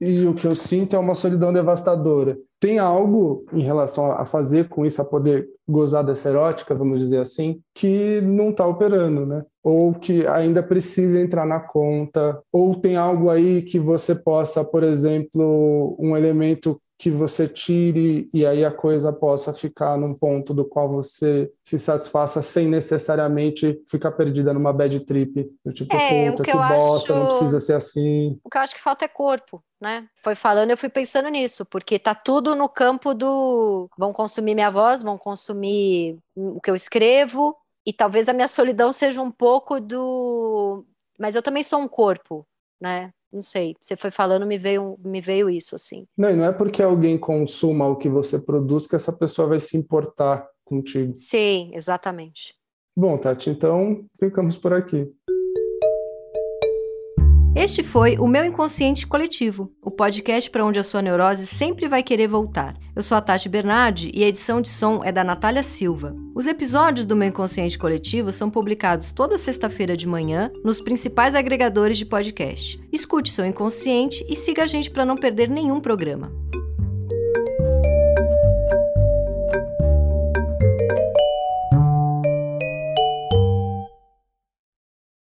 [SPEAKER 2] e o que eu sinto é uma solidão devastadora. Tem algo em relação a fazer com isso, a poder gozar dessa erótica, vamos dizer assim, que não está operando, né? Ou que ainda precisa entrar na conta, ou tem algo aí que você possa, por exemplo, um elemento que você tire e aí a coisa possa ficar num ponto do qual você se satisfaça sem necessariamente ficar perdida numa bad trip. tipo,
[SPEAKER 1] é, puta,
[SPEAKER 2] que, que bosta,
[SPEAKER 1] acho...
[SPEAKER 2] não precisa ser assim.
[SPEAKER 1] O que eu acho que falta é corpo, né? Foi falando, eu fui pensando nisso, porque tá tudo no campo do vão consumir minha voz, vão consumir o que eu escrevo, e talvez a minha solidão seja um pouco do. Mas eu também sou um corpo, né? Não sei, você foi falando, me veio, me veio isso, assim.
[SPEAKER 2] Não, e não é porque alguém consuma o que você produz que essa pessoa vai se importar contigo.
[SPEAKER 1] Sim, exatamente.
[SPEAKER 2] Bom, Tati, então ficamos por aqui.
[SPEAKER 1] Este foi o Meu Inconsciente Coletivo, o podcast para onde a sua neurose sempre vai querer voltar. Eu sou a Tati Bernardi e a edição de som é da Natália Silva. Os episódios do Meu Inconsciente Coletivo são publicados toda sexta-feira de manhã nos principais agregadores de podcast. Escute seu inconsciente e siga a gente para não perder nenhum programa.